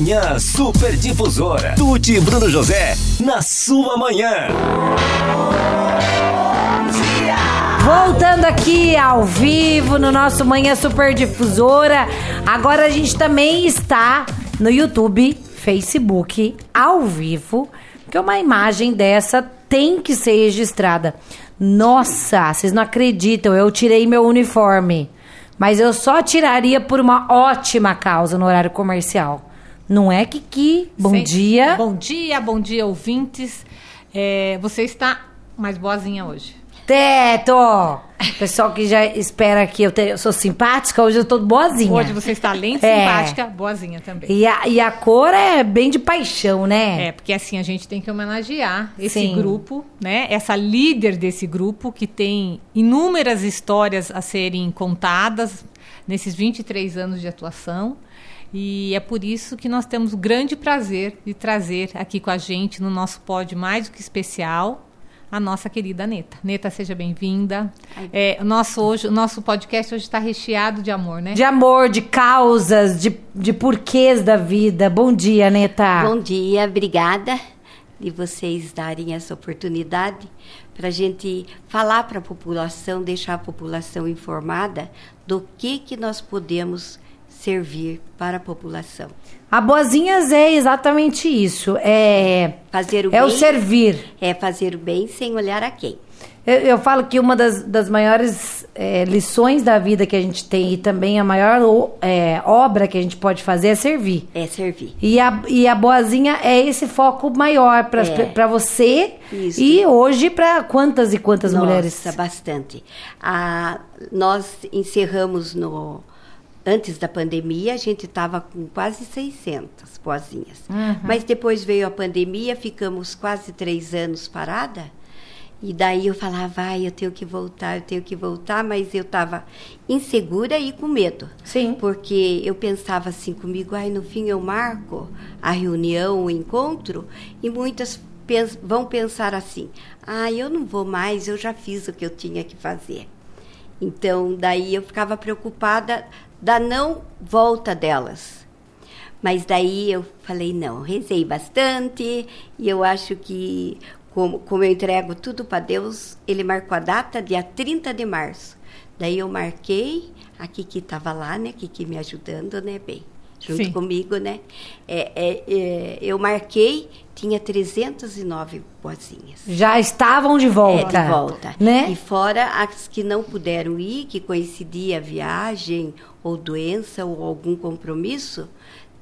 Manhã Super Difusora. Tuti e Bruno José, na sua manhã. Voltando aqui ao vivo no nosso Manhã Super Difusora. Agora a gente também está no YouTube, Facebook, ao vivo, porque uma imagem dessa tem que ser registrada. Nossa, vocês não acreditam, eu tirei meu uniforme. Mas eu só tiraria por uma ótima causa no horário comercial. Não é, Kiki? Bom dia. Bom dia, bom dia, ouvintes. É, você está mais boazinha hoje. Teto! Pessoal que já espera que eu, te- eu sou simpática, hoje eu tô boazinha. Hoje você está além de É. simpática, boazinha também. E a, e a cor é bem de paixão, né? É, porque assim a gente tem que homenagear esse Sim. grupo, né? Essa líder desse grupo que tem inúmeras histórias a serem contadas nesses 23 anos de atuação. E é por isso que nós temos o grande prazer de trazer aqui com a gente no nosso pod mais do que especial a nossa querida Neta. Neta, seja bem-vinda. É, o nosso hoje, o nosso podcast hoje está recheado de amor, né? De amor, de causas, de, de porquês da vida. Bom dia, Neta. Bom dia, obrigada de vocês darem essa oportunidade para a gente falar para a população, deixar a população informada do que, que nós podemos servir para a população. A Boazinhas é exatamente isso. É, Fazer o é bem o servir. é fazer o bem sem olhar a quem. Eu, eu falo que uma das, das maiores é, lições da vida que a gente tem e também a maior é, obra que a gente pode fazer é servir. É servir. E a, e a boazinha é esse foco maior para É. você Isso. e hoje para quantas e quantas Nossa, mulheres. bastante. Ah, nós encerramos no antes da pandemia, a gente estava com quase 600 poesinhas. Mas depois veio a pandemia, ficamos quase três anos parada. E daí eu falava, vai, eu tenho que voltar, eu tenho que voltar, mas eu estava insegura e com medo. Sim. Porque eu pensava assim comigo, ai, no fim eu marco a reunião, o encontro, e muitas pens- vão pensar assim, ah, eu não vou mais, eu já fiz o que eu tinha que fazer. Então, daí eu ficava preocupada da não volta delas. Mas daí eu falei, não, rezei bastante e eu acho que, como, como eu entrego tudo para Deus, ele marcou a data, dia 30 de março. Daí eu marquei, a Kiki estava lá, né, Kiki me ajudando, né, bem, junto Sim. comigo, né. É, é, é, eu marquei, tinha 309 boazinhas. Já estavam de volta. É, de volta. Né? E fora as que não puderam ir, que coincidia a viagem, ou doença, ou algum compromisso,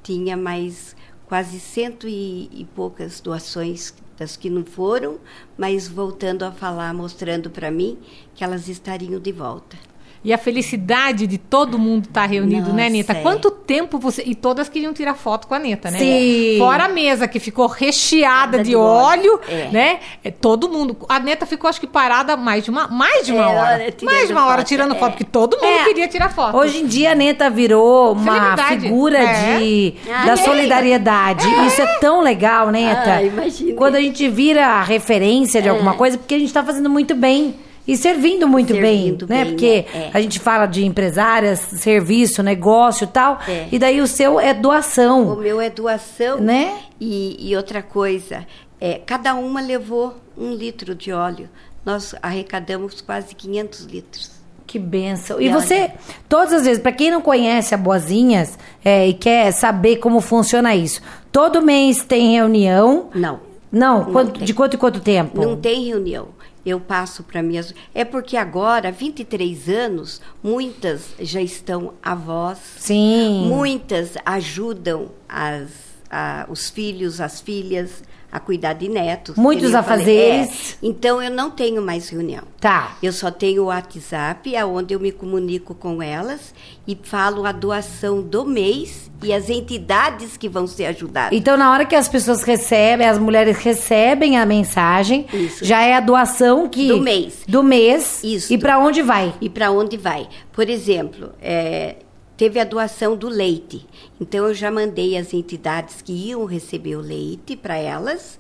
tinha mais quase cento e, e poucas doações das que não foram, mas voltando a falar, mostrando para mim que elas estariam de volta. E a felicidade de todo mundo estar reunido, né, Nossa, Neta? é. Quanto tempo você. E todas queriam tirar foto com a Neta, né? Sim. Fora a mesa que ficou recheada de, de óleo, óleo, é. né? É, todo mundo. A Neta ficou, acho que, parada mais de uma, mais de uma É, hora. Mais de uma hora foto, tirando é. foto, porque todo mundo É. queria tirar foto. Hoje em dia a Neta virou uma figura É. de, Ah, da solidariedade. Isso é tão legal, Neta. Ah, imagina. Quando a gente vira a referência de alguma coisa, porque a gente está fazendo muito bem. E servindo muito Servindo bem, né? bem, Porque né? É. a gente fala de empresárias, serviço, negócio e tal. É. E daí o seu é O doação, meu é doação. né? E, e outra coisa, é, cada uma levou um litro de óleo. Nós arrecadamos quase 500 litros. Que benção. E E você, olha- todas as vezes, para quem não conhece a Boazinhas é, e quer saber como funciona isso, todo mês tem reunião. Não. Não, Não quanto- de quanto em quanto tempo? Não tem reunião. Eu passo para minhas. É porque agora, 23 anos, muitas já estão avós. Sim. Muitas ajudam as, a- os filhos, as filhas a cuidar de netos. Muitos afazeres. É. Então, eu não tenho mais reunião. Tá. Eu só tenho o WhatsApp, aonde eu me comunico com elas e falo a doação do mês e as entidades que vão ser ajudadas. Então, na hora que as pessoas recebem, as mulheres recebem a mensagem, Isso. já é a doação que Do mês. Do mês. Isso. E para onde vai? E para onde vai? Por exemplo, é, teve a doação do leite. Então, eu já mandei as entidades que iam receber o leite para elas.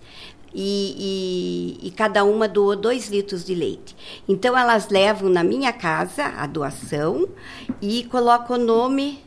E, e- e cada uma doou dois litros de leite. Então, elas levam na minha casa a doação e colocam o nome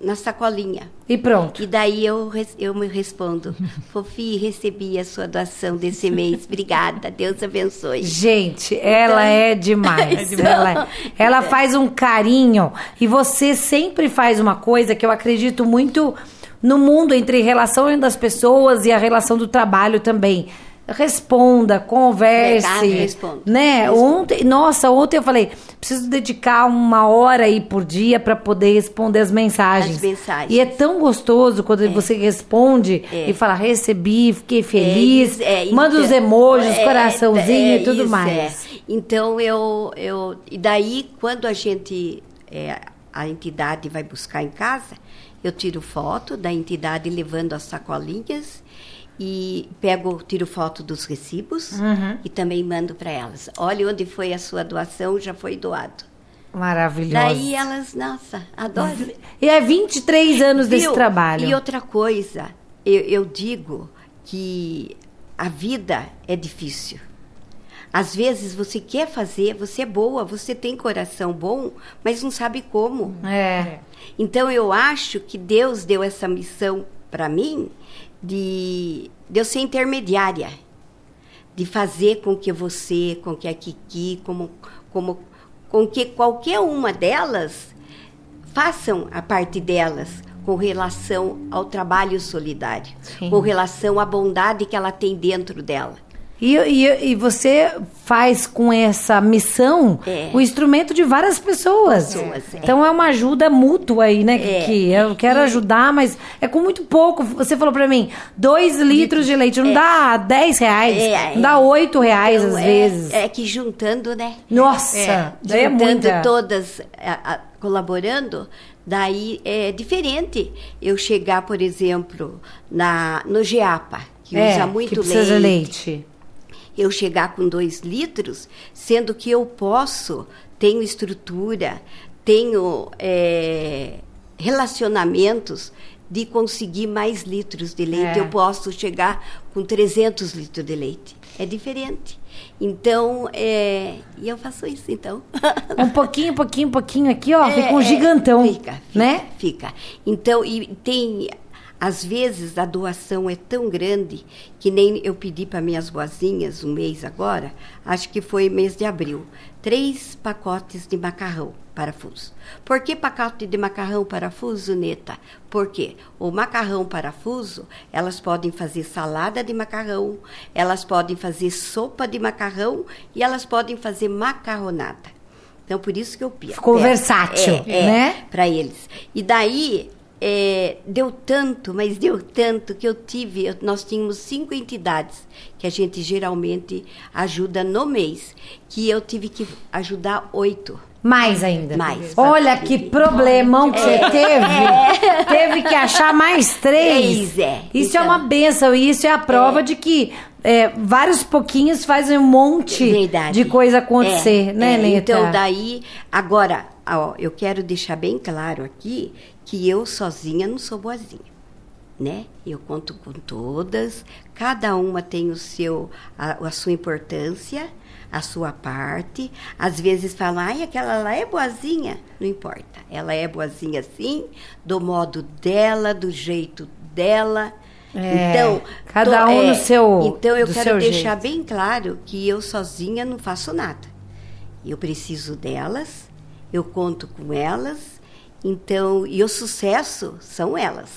na sacolinha. E pronto. E daí eu, eu me respondo, Fofi, recebi a sua doação desse mês. Obrigada, Deus abençoe. Gente, ela é demais. Então- ela, ela faz um carinho. E você sempre faz uma coisa que eu acredito muito no mundo entre relação das pessoas e a relação do trabalho também. Responda, converse. Verdade, respondo. Né? Respondo. Ontem, nossa, ontem eu falei, preciso dedicar uma hora aí por dia para poder responder as mensagens. As mensagens. E é tão gostoso quando você responde e fala, recebi, fiquei feliz. É, é, manda os então, emojis, é, coraçãozinho é, e tudo isso, mais. é. Então eu, eu. E daí, quando a gente. é, a entidade vai buscar em casa, eu tiro foto da entidade levando as sacolinhas e pego, tiro foto dos recibos Uhum. e também mando para elas. Olha onde foi a sua doação, já foi doado. Maravilhoso. Daí elas, nossa, adoram. E é 23 anos desse Viu? trabalho. E outra coisa, eu, eu digo que a vida é difícil. Às vezes você quer fazer, você é boa, você tem coração bom, mas não sabe como. É. Então eu acho que Deus deu essa missão para mim de, de eu ser intermediária, de fazer com que você, com que a Kiki, como, como, com que qualquer uma delas façam a parte delas com relação ao trabalho solidário, Sim. com relação à bondade que ela tem dentro dela. E, e, e você faz com essa missão É. o instrumento de várias pessoas. Pessoas, é. Então é uma ajuda mútua aí, né, É. Kiki? Eu quero ajudar, mas é com muito pouco. Você falou pra mim, dois litros de leite, não dá 10 reais, É, não dá 8 reais Então, às é- vezes. É que juntando, né? Nossa, é juntando todas a- a- colaborando, daí é diferente eu chegar, por exemplo, na, no GEAPA, que é, usa muito que leite, leite. Eu chegar com dois litros, sendo que eu posso, tenho estrutura, tenho é, relacionamentos de conseguir mais litros de leite. É. Eu posso chegar com 300 litros de leite. É diferente. Então, é, e eu faço isso, então. Um pouquinho, pouquinho, pouquinho aqui, ó, É, fica um é, gigantão, fica, fica, né? Fica. Então, e tem. Às vezes a doação é tão grande que nem eu pedi para minhas boazinhas um mês agora, acho que foi mês de abril, três pacotes de macarrão parafuso. Por que pacote de macarrão parafuso, Neta? Porque o macarrão parafuso, elas podem fazer salada de macarrão, elas podem fazer sopa de macarrão e elas podem fazer macarronada. Então, por isso que eu pido. Ficou versátil, é, né? Para eles. E daí, é, deu tanto, mas deu tanto que eu tive. eu- nós tínhamos cinco entidades que a gente geralmente ajuda no mês, que eu tive que ajudar oito. Mais ainda. Mais. Olha que problemão que você teve. Teve que achar mais três. É. Isso é Então. uma benção. E isso é a prova de que é, vários pouquinhos fazem um monte Verdade. de coisa acontecer, É, né, é, Neta? Então, daí, agora, ó, eu quero deixar bem claro aqui que eu sozinha não sou boazinha. Né? Eu conto com todas, cada uma tem o seu, a, a sua importância, a sua parte. Às vezes falam, ai, aquela lá é boazinha. Não importa, ela é boazinha sim, do modo dela, do jeito dela. É, então, cada um no seu- Então, eu quero deixar jeito. bem claro que eu sozinha não faço nada. Eu preciso delas, eu conto com elas, então, e o sucesso são elas.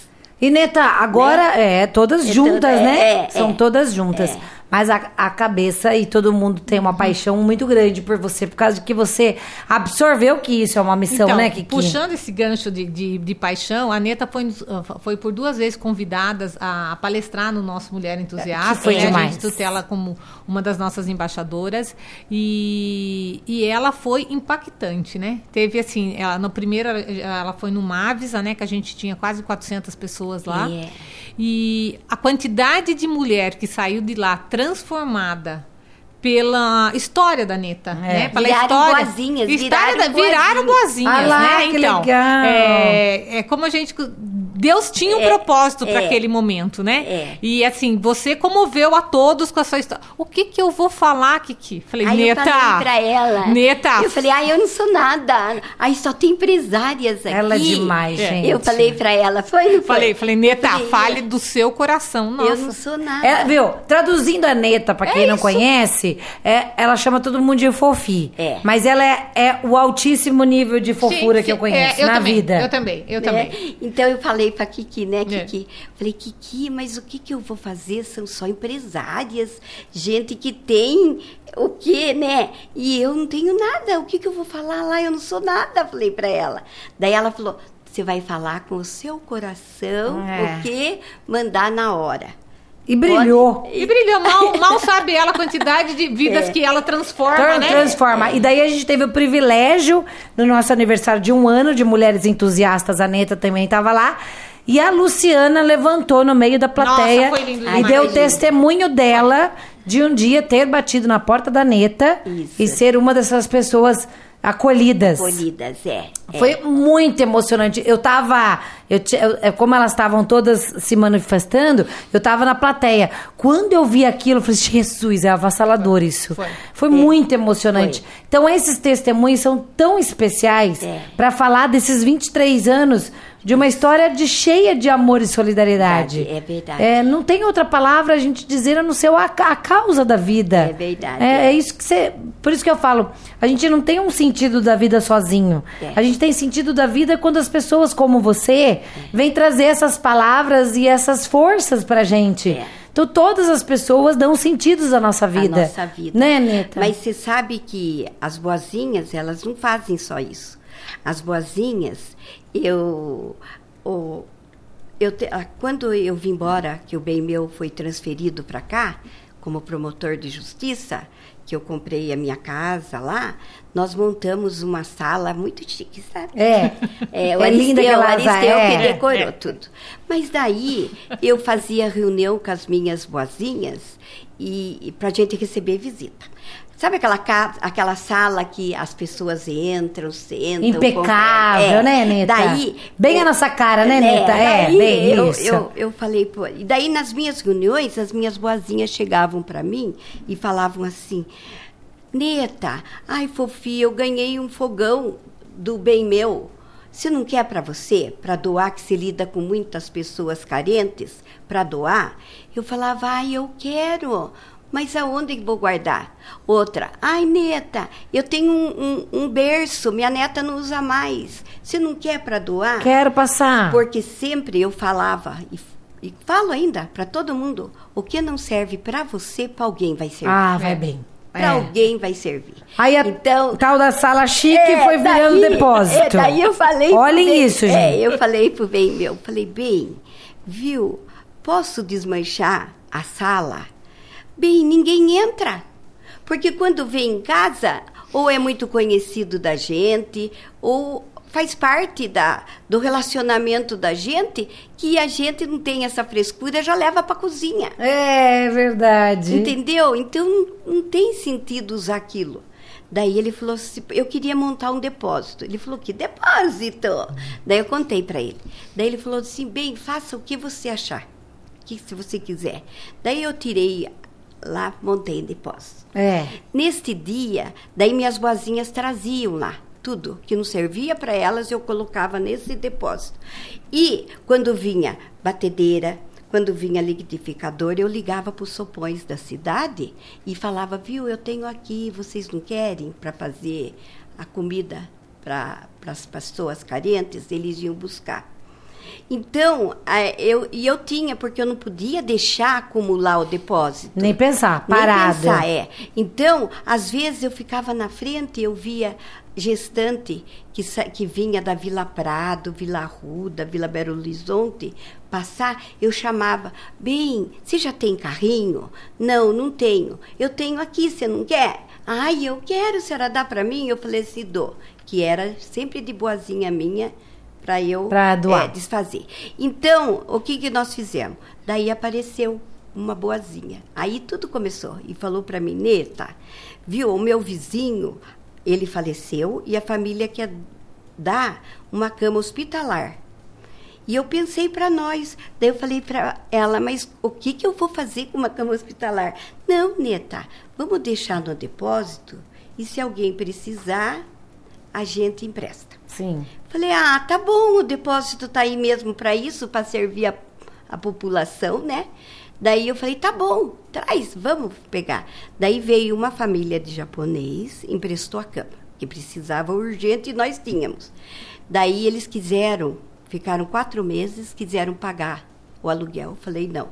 E Neta, agora é todas É juntas, toda- né? é, São é, todas juntas. Mas a, a cabeça e todo mundo tem Uhum. uma paixão muito grande por você, por causa de que você absorveu que isso é uma missão, então, né, Kiki? puxando esse gancho de, de, de paixão, a Neta foi, uh, foi por duas vezes convidada a palestrar no nosso Mulher Entusiasta. Que foi né? A demais. gente tutela como uma das nossas embaixadoras. E, e ela foi impactante, né? Teve assim, ela, no primeiro, ela foi no Mavisa, né? Que a gente tinha quase 400 pessoas lá. É. E a quantidade de mulher que saiu de lá transformada pela história da Neta, né? Pela Viraram história. boazinhas, História viraram da- viraram boazinhas. boazinhas, Ah lá, né? então, legal. É, é como a gente Deus tinha um É, propósito para é. aquele momento, né? É. E assim, você comoveu a todos com a sua história. O que que eu vou falar, Kiki? Falei, Aí Neta. eu falei pra ela. Neta. Eu falei, ai, eu não sou nada. Aí só tem empresárias aqui. Ela é demais, É. gente. Eu falei pra ela, foi, não foi? Falei, falei, Neta, Falei, fale do seu coração. Nossa. Eu não sou nada. É, viu? Traduzindo a Neta, pra quem não isso. conhece, é, ela chama todo mundo de fofi. É. Mas ela é, é o altíssimo nível de fofura Sim, que eu conheço é, eu na também, vida. Eu também, eu também. Então eu falei pra Kiki, né, É. Kiki? Falei, Kiki, mas o que, que eu vou fazer? São só empresárias, gente que tem o quê, né? E eu não tenho nada. O que, que eu vou falar lá? Eu não sou nada, falei pra ela. Daí ela falou: você vai falar com o seu coração É. o que mandar na hora. E brilhou. E brilhou. Mal, mal sabe ela a quantidade de vidas É. que ela transforma, Tran- né? Transforma. E daí a gente teve o privilégio, no nosso aniversário de um ano de Mulheres Entusiastas, a Neta também estava lá. E a Luciana levantou no meio da plateia lindo e demais. deu o testemunho dela de um dia ter batido na porta da Neta Isso. e ser uma dessas pessoas acolhidas. Polidas, é. é. Foi muito emocionante. Eu tava. Eu, eu- é, como elas estavam todas se manifestando, eu tava na plateia. Quando eu vi aquilo, eu falei, Jesus, é avassalador isso. Foi. Foi muito emocionante. Foi. Então, esses testemunhos são tão especiais É. pra falar desses 23 anos de uma história de cheia de amor e solidariedade. Verdade, é verdade. É, não tem outra palavra a gente dizer a não ser a, a causa da vida. É verdade, É, é. é isso que você. Por isso que eu falo, a gente não tem um sentido da vida sozinho. É. A gente tem sentido da vida quando as pessoas como você vêm trazer essas palavras e essas forças pra gente. É. Então todas as pessoas dão sentidos à nossa vida. A nossa vida. Né, Neta? Mas você sabe que as boazinhas, elas não fazem só isso. As boazinhas, eu. o- eu te- ah, quando eu vim embora, que o bem meu foi transferido para cá, como promotor de justiça, que eu comprei a minha casa lá, nós montamos uma sala muito chique, sabe? É. É, o É linda Aristeu, aquela o Aristeu que é. decorou tudo. Mas daí eu fazia reunião com as minhas boazinhas e, e para a gente receber visita. Sabe aquela, casa, aquela sala que as pessoas entram, sentam... Impecável, conversam? né, Neta? Daí, Bem a nossa cara, né, Neta? É, daí bem eu, isso. Eu, eu falei, pô... E daí nas minhas reuniões, as minhas boazinhas chegavam para mim e falavam assim... Neta, ai, fofinha, eu ganhei um fogão do bem meu. Você não quer para você, para doar, que se lida com muitas pessoas carentes, para doar? Eu falava, ai, eu quero, mas aonde que vou guardar? Outra, ai, neta, eu tenho um, um- um berço, minha neta não usa mais. Você não quer para doar? Quero passar. Porque sempre eu falava, e, e falo ainda para todo mundo, o que não serve para você, para alguém vai servir. Ah, vai bem. Para É. alguém vai servir. Aí a então, tal da sala chique é, foi virando daí- depósito. é, daí eu falei. Olhem bem- isso, é, gente. eu falei pro bem meu, falei, bem, viu, posso desmanchar a sala? Bem, ninguém entra. Porque quando vem em casa, ou é muito conhecido da gente, ou faz parte da, do relacionamento da gente, que a gente não tem essa frescura, já leva para cozinha. É verdade. Entendeu? Então não, não tem sentido usar aquilo. Daí ele falou assim, eu queria montar um depósito. Ele falou, que depósito? Daí eu contei para ele. Daí ele falou assim, bem, faça o que você achar, que se você quiser. Daí eu tirei lá, montei depósito. É. Neste dia, daí minhas boazinhas traziam lá tudo que não servia para elas, eu colocava nesse depósito. E quando vinha batedeira, quando vinha liquidificador, eu ligava para os sopões da cidade e falava, viu, eu tenho aqui, vocês não querem para fazer a comida para as pessoas carentes? Eles iam buscar. Então, eu, e eu tinha, porque eu não podia deixar acumular o depósito. Nem pensar, Nem parado. pensar, é. Então, às vezes eu ficava na frente, eu via gestante que, que vinha da Vila Prado, Vila Arruda, Vila Belo Horizonte, passar, eu chamava, bem, você já tem carrinho? Não, não tenho. Eu tenho aqui, você não quer? Ai, eu quero, a senhora dá para mim? Eu falei assim, dou. Que era sempre de boazinha minha, para eu Pra doar. é, desfazer. Então, o que, que nós fizemos? Daí apareceu uma boazinha. Aí tudo começou. E falou para mim, Neta, viu, o meu vizinho, ele faleceu e a família quer dar uma cama hospitalar. E eu pensei para nós. Daí eu falei para ela, mas o que, que eu vou fazer com uma cama hospitalar? Não, Neta, vamos deixar no depósito e se alguém precisar, a gente empresta. Sim. Falei, ah, tá bom, o depósito tá aí mesmo para isso, para servir a, a população, né? Daí eu falei, tá bom, traz, vamos pegar. Daí veio uma família de japonês, emprestou a cama, que precisava urgente e nós tínhamos. Daí eles quiseram, ficaram quatro meses, quiseram pagar o aluguel. Eu falei, não,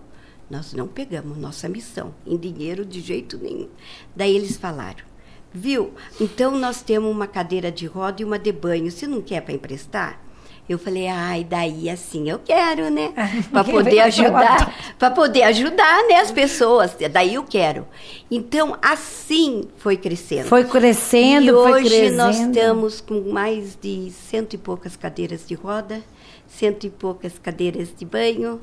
nós não pegamos nossa missão em dinheiro de jeito nenhum. Daí eles falaram, viu? Então nós temos uma cadeira de roda e uma de banho. Você não quer para emprestar? Eu falei, ai, daí assim eu quero, né? Para poder ajudar, para poder ajudar, né, as pessoas. Daí eu quero. Então, assim foi crescendo. Foi crescendo, e foi hoje crescendo. nós estamos com mais de cento e poucas cadeiras de roda, cento e poucas cadeiras de banho,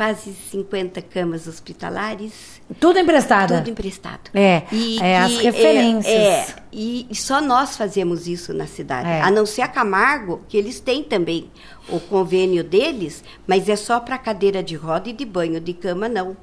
quase 50 camas hospitalares. Tudo emprestada. Tudo emprestado. É, é, as referências. É, é, e, e só nós fazemos isso na cidade. É. A não ser a Camargo, que eles têm também o convênio deles, mas é só para cadeira de roda e de banho, de cama não.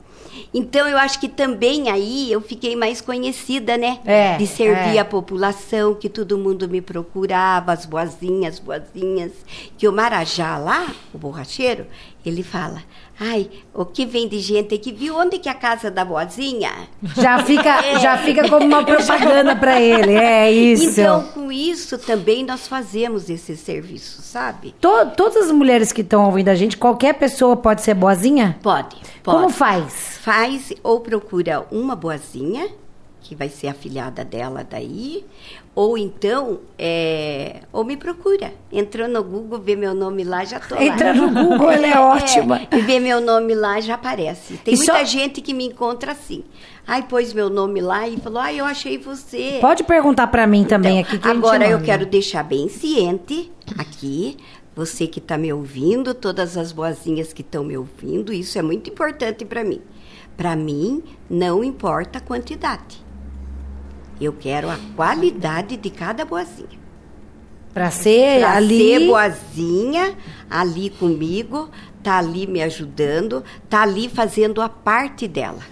Então eu acho que também aí eu fiquei mais conhecida, né? É, de servir é. a população, que todo mundo me procurava, as boazinhas, boazinhas. Que o Marajá lá, o borracheiro, ele fala: Ai, o que vem de gente aqui, viu onde que é a casa da boazinha? Já fica, já fica como uma propaganda para ele. É isso. Então, com isso também nós fazemos esse serviço, sabe? To- todas as mulheres que estão ouvindo a gente, qualquer pessoa pode ser boazinha? Pode, pode. Como faz? Faz ou procura uma boazinha, que vai ser a filhada dela daí, ou então, é, ou me procura. Entrou no Google, vê meu nome lá, já tô lá. Entra no Google, ela é ótima. e vê meu nome lá, já aparece. Tem E muita só- gente que me encontra assim. Ai, pôs meu nome lá e falou, ai, eu achei você. Pode perguntar para mim também Então, aqui. que agora eu quero deixar bem ciente aqui, você que está me ouvindo, todas as boazinhas que estão me ouvindo, isso é muito importante para mim. Para mim, não importa a quantidade. Eu quero a qualidade de cada boazinha. Pra ser Pra ali. ser boazinha, ali comigo, tá ali me ajudando, tá ali fazendo a parte dela.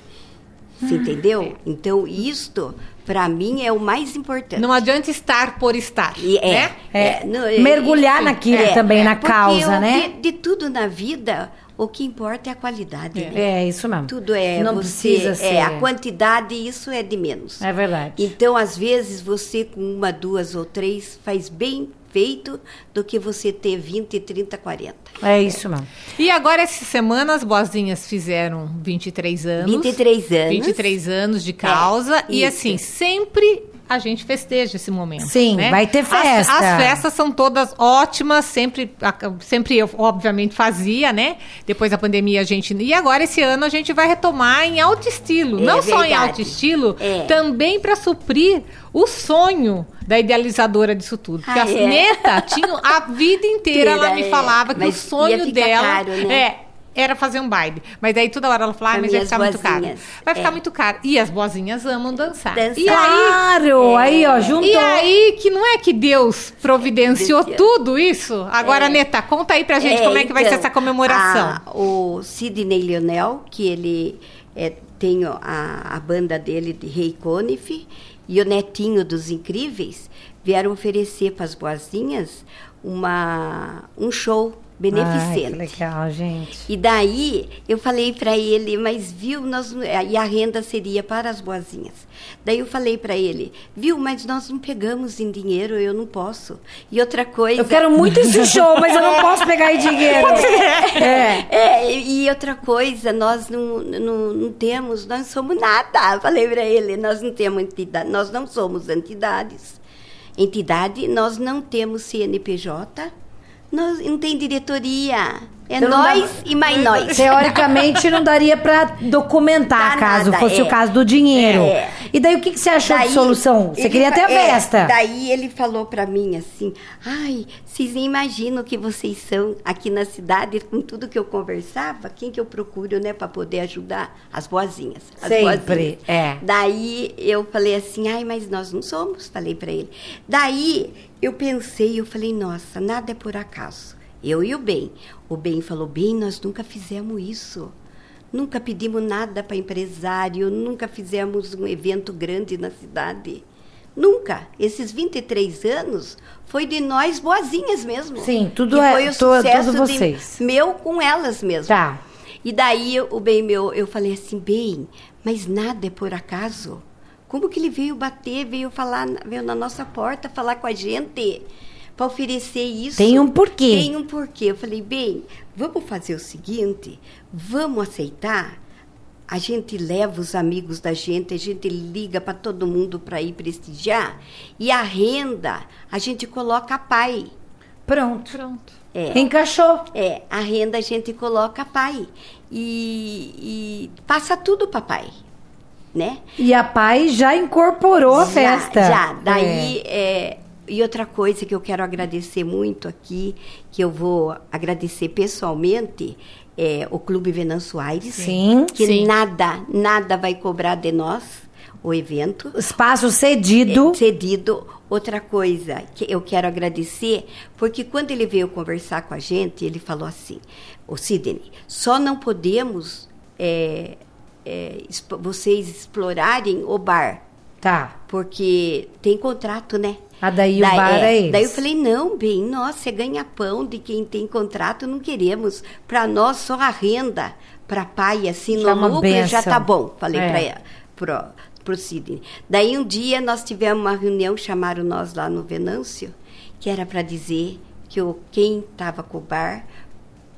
Você Ah, entendeu? Então, isto, para mim, é o mais importante. Não adianta estar por estar, E é, né? É, não, mergulhar isso, naquilo também, na causa, né? De, de tudo na vida, o que importa é a qualidade. né? É, isso mesmo. Tudo é Não você, precisa ser. é a quantidade, isso é de menos. É verdade. Então, às vezes, você com uma, duas ou três faz bem feito do que você ter 20, 30, 40. É isso mesmo. E agora, essa semana, as boazinhas fizeram 23 anos. 23 anos. 23 anos de causa. e isso. assim, sempre a gente festeja esse momento. Sim, né? vai ter As- festa. As, festas são todas ótimas, sempre, sempre eu, obviamente, fazia, né? Depois da pandemia a gente. E agora, esse ano, a gente vai retomar em alto estilo. É Não só em verdade. alto estilo, É. também para suprir o sonho da idealizadora disso tudo. Porque Ah, a é? Neta tinha a vida inteira, ela me é. falava que Mas o sonho dela caro, né? é era fazer um baile. Mas daí toda hora ela falava, ah, As mas vai ficar muito caro. Vai ficar é. muito caro. E as boazinhas amam dançar. Dançar. E aí, Claro! Aí, ó, juntou. e aí que não é que Deus providenciou Providenciou. tudo isso? Agora, É. Neta, conta aí pra gente como é que vai ser então, essa comemoração. a- o Sidney Leonel, que ele é, tem a, a banda dele de Rei Conif, e o netinho dos Incríveis vieram oferecer para as boazinhas uma, um show beneficente. Ai, que legal, gente. E daí eu falei para ele, mas viu, nós não- e a renda seria para as boazinhas. Daí eu falei para ele, viu, mas nós não pegamos em dinheiro, eu não posso. E outra coisa. Eu quero muito esse show, mas eu não posso pegar em dinheiro. É. É, e e outra coisa, nós não, não, não temos, nós não somos nada. Falei para ele, nós não temos entidade, nós não somos entidades. Entidade, nós não temos CNPJ, nós não tem diretoria. É Então não dá- nós e mais nós. Teoricamente não daria pra documentar Dá caso nada, fosse é. o caso do dinheiro. É. E daí o que, que você achou de Daí, solução? Você queria fa- ter a é, festa. daí ele falou pra mim assim: ai, vocês nem imaginam que vocês são aqui na cidade, com tudo que eu conversava, quem que eu procuro, né, pra poder ajudar? As boazinhas. As Sempre, boazinhas. é. Daí eu falei assim: ai, mas nós não somos, falei pra ele. Daí eu pensei, eu falei: nossa, nada é por acaso. Eu e o Bem. O Bem falou: Bem, nós nunca fizemos isso. Nunca pedimos nada para empresário, nunca fizemos um evento grande na cidade. Nunca. Esses 23 anos foi de nós boazinhas mesmo. Sim, tudo é- foi o to- sucesso tudo de- vocês. meu com elas mesmo. Tá. E daí o bem meu, eu falei assim, bem, mas nada é por acaso. Como que ele veio bater, veio falar, veio na nossa porta falar com a gente para oferecer isso? Tem um porquê. Tem um porquê. Eu falei, bem, vamos fazer o seguinte, vamos aceitar. A gente leva os amigos da gente, a gente liga para todo mundo para ir prestigiar e a renda a gente coloca a pai. Pronto. Pronto. É. Encaixou. É, a renda a gente coloca pai e, e passa tudo para pai, né? E a pai já incorporou a Já- festa. Já, daí é, e outra coisa que eu quero agradecer muito aqui, que eu vou agradecer pessoalmente, é o Clube Venâncio Aires, Sim. que Sim. nada, nada vai cobrar de nós o evento. Espaço cedido. É, cedido. Outra coisa que eu quero agradecer, porque quando ele veio conversar com a gente, ele falou assim: Ô Sidney, só não podemos é, é, vocês explorarem o bar, Tá. porque tem contrato, né? Ah, daí o bar é eles. Daí eu falei, não, bem, nossa, você ganha pão de quem tem contrato, não queremos. Para nós, só a renda para pai, assim, Já é no uma lucro, já tá bom. Falei É. para ela, pro, pro Sidney. Daí um dia nós tivemos uma reunião, chamaram nós lá no Venâncio, que era para dizer que o, quem estava com o bar,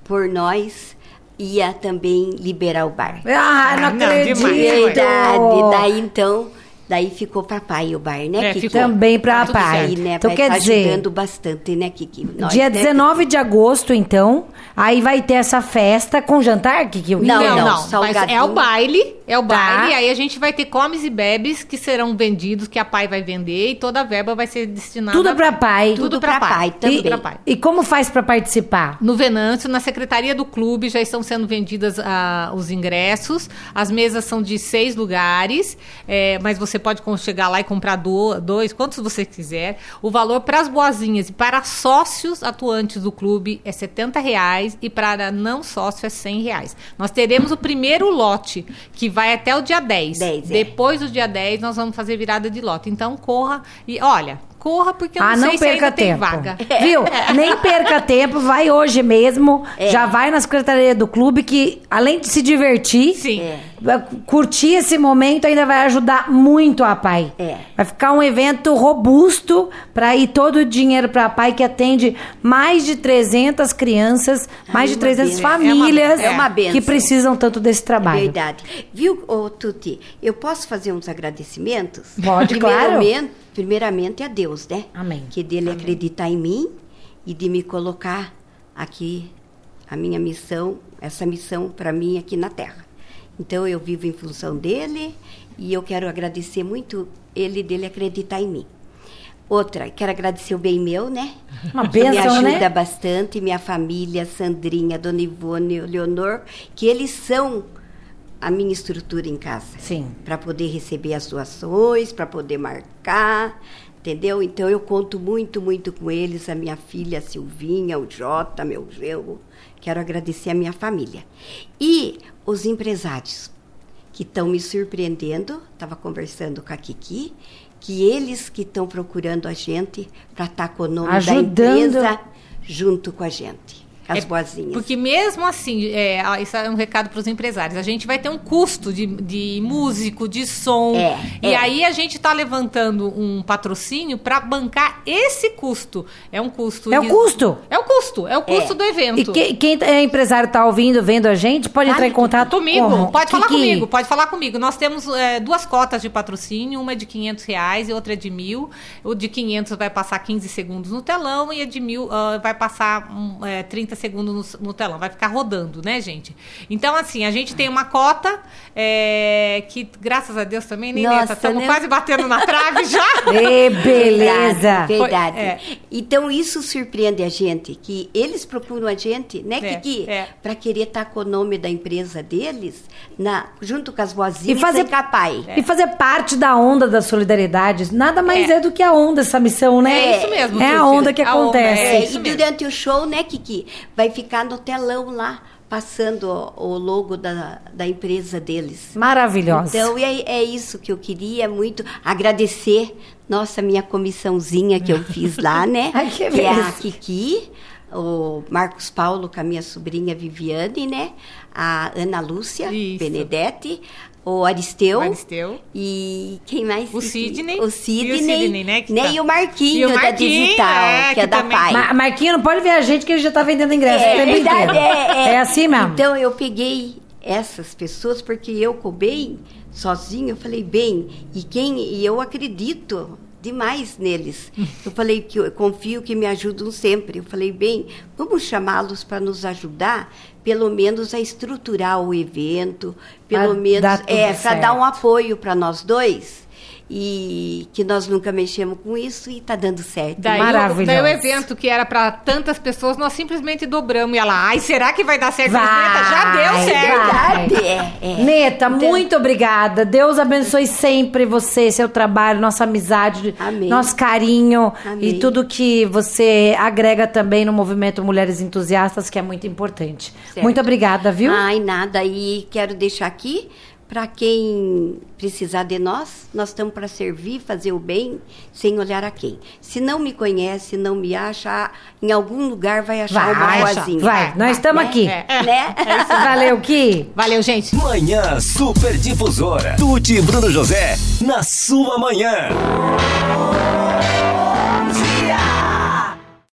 por nós, ia também liberar o bar. Ah, não Ah, acredito. Verdade. Daí então, daí ficou para pai o bar, né? É, Kiki? ficou. Também pra Tudo pai. certo. né? Então quer tá dizer, ajudando bastante, né, Kiki? Nós, dia né? 19 de agosto, então, aí vai ter essa festa com jantar, eu Não, Não, não, não. mas é o baile, é o Tá. baile. Aí a gente vai ter comes e bebes que serão vendidos, que a pai vai vender e toda a verba vai ser destinada Tudo a pra pai. Tudo, Tudo pra pra pai. pai Tudo também. pra pai. E como faz pra participar? No Venâncio, na secretaria do clube, já estão sendo vendidas ah, os ingressos. As mesas são de seis lugares, é, mas você pode chegar lá e comprar do- dois, quantos você quiser. O valor para as boazinhas e para sócios atuantes do clube é 70 reais e para não sócio é 100 reais. Nós teremos o primeiro lote, que vai até o dia 10. 10, é. Depois do dia 10, nós vamos fazer virada de lote. Então, corra e olha, corra porque eu ah, não, não perca tempo. vaga. Viu? Nem perca tempo, vai hoje mesmo. É. Já vai na secretaria do clube que, além de se divertir, Sim. É. curtir esse momento ainda vai ajudar muito a pai. É. Vai ficar um evento robusto para ir todo o dinheiro para a pai que atende mais de 300 crianças, mais de uma 300 benção. famílias É uma benção. que precisam tanto desse trabalho. Verdade. Viu, ô, Tuti, eu posso fazer uns agradecimentos? Pode, claro. primeiramente, Primeiramente a Deus, né? Amém. Que dele acreditar em mim e de me colocar aqui, a minha missão, essa missão para mim aqui na Terra. Então eu vivo em função dele e eu quero agradecer muito ele dele acreditar em mim. Outra, quero agradecer o bem meu, né? Uma que me bênção, ajuda né? bastante, minha família, Sandrinha, Dona Ivone, Leonor, que eles são a minha estrutura em casa. Sim. Para poder receber as doações, para poder marcar, entendeu? Então eu conto muito, muito com eles, a minha filha Silvinha, o Jota, meu genro. Quero agradecer a minha família. E os empresários que estão me surpreendendo, estava conversando com a Kiki, que eles que estão procurando a gente para estar com o nome Ajudando. da empresa junto com a gente, as É, boazinhas. Porque mesmo assim, é, isso é um recado para os empresários. A gente vai ter um custo de, de músico, de som. É, e é. aí a gente está levantando um patrocínio para bancar esse custo. É um custo. É o de- custo. É o custo. É o custo do evento. E que- quem é empresário tá ouvindo, vendo a gente, pode entrar em contato Comigo, como? pode falar Kiki. comigo, pode falar comigo. Nós temos é, duas cotas de patrocínio, uma é de 500 reais e outra é de mil. O de 500 vai passar 15 segundos no telão e a de mil ah, vai passar é, 30 segundos no, no telão. Vai ficar rodando, né, gente? Então, assim, a gente tem uma cota é, que, graças a Deus também, nem Nossa, estamos né? quase batendo na trave já. Ê, beleza! Verdade. verdade. Foi- é. Então isso surpreende a gente, que eles procuram a gente, né, É, Kiki? é. Para querer estar com o nome da empresa deles, na, junto com as E vozinhas fazer, e capai. e fazer parte da onda da solidariedade. Nada mais é, É. do que a onda, essa missão, né? É isso mesmo, É a onda que A onda, acontece. É, isso e mesmo. durante o show, né, Kiki? Vai ficar no telão lá, passando o, logo da, da empresa deles. Maravilhosa. Então, é, é isso que eu queria muito agradecer. Nossa, minha comissãozinha que eu fiz lá, né? Ai, que é a. Kiki, o Marcos Paulo com a minha sobrinha Viviane, né? A Ana Lúcia Isso. Benedetti, o Aristeu. O Aristeu. E quem mais? O? Sidney. O E Sidney. o Sidney, né, que tá- E o Marquinho, E o da Marquinho, Digital, é, que é da também- Pai. Ma Marquinho, não pode ver a gente que ele já tá vendendo ingresso É, o tempo verdade, inteiro. é, é. assim mesmo. Então eu peguei essas pessoas porque eu bem sozinho, eu falei bem, e quem e eu acredito demais neles. Eu falei que eu confio que me ajudam sempre. Eu falei bem, vamos chamá-los para nos ajudar, pelo menos a estruturar o evento, pelo Pra menos é para dar um apoio para nós dois. E que nós nunca mexemos com isso e tá dando certo. Daí, Maravilhoso. o, daí o evento que era para tantas pessoas, nós simplesmente dobramos. E ela, ai, será que vai dar certo? Vai, Neta, já deu certo. Verdade, é, é. Neta, Então- muito obrigada. Deus abençoe sempre você, seu trabalho, nossa amizade, Amém. nosso carinho Amém. e tudo que você agrega também no movimento Mulheres Entusiastas, que é muito importante. Certo. Muito obrigada, viu? Ai, nada. E quero deixar aqui para quem precisar de nós, nós estamos para servir, fazer o bem, sem olhar a quem. Se não me conhece, não me acha, em algum lugar vai achar Vai, uma achar. vozinha. Vai, nós estamos né? aqui. É. Né? Valeu, Ki. Valeu, gente. Manhã Super Difusora. Tuti e Bruno José na sua manhã.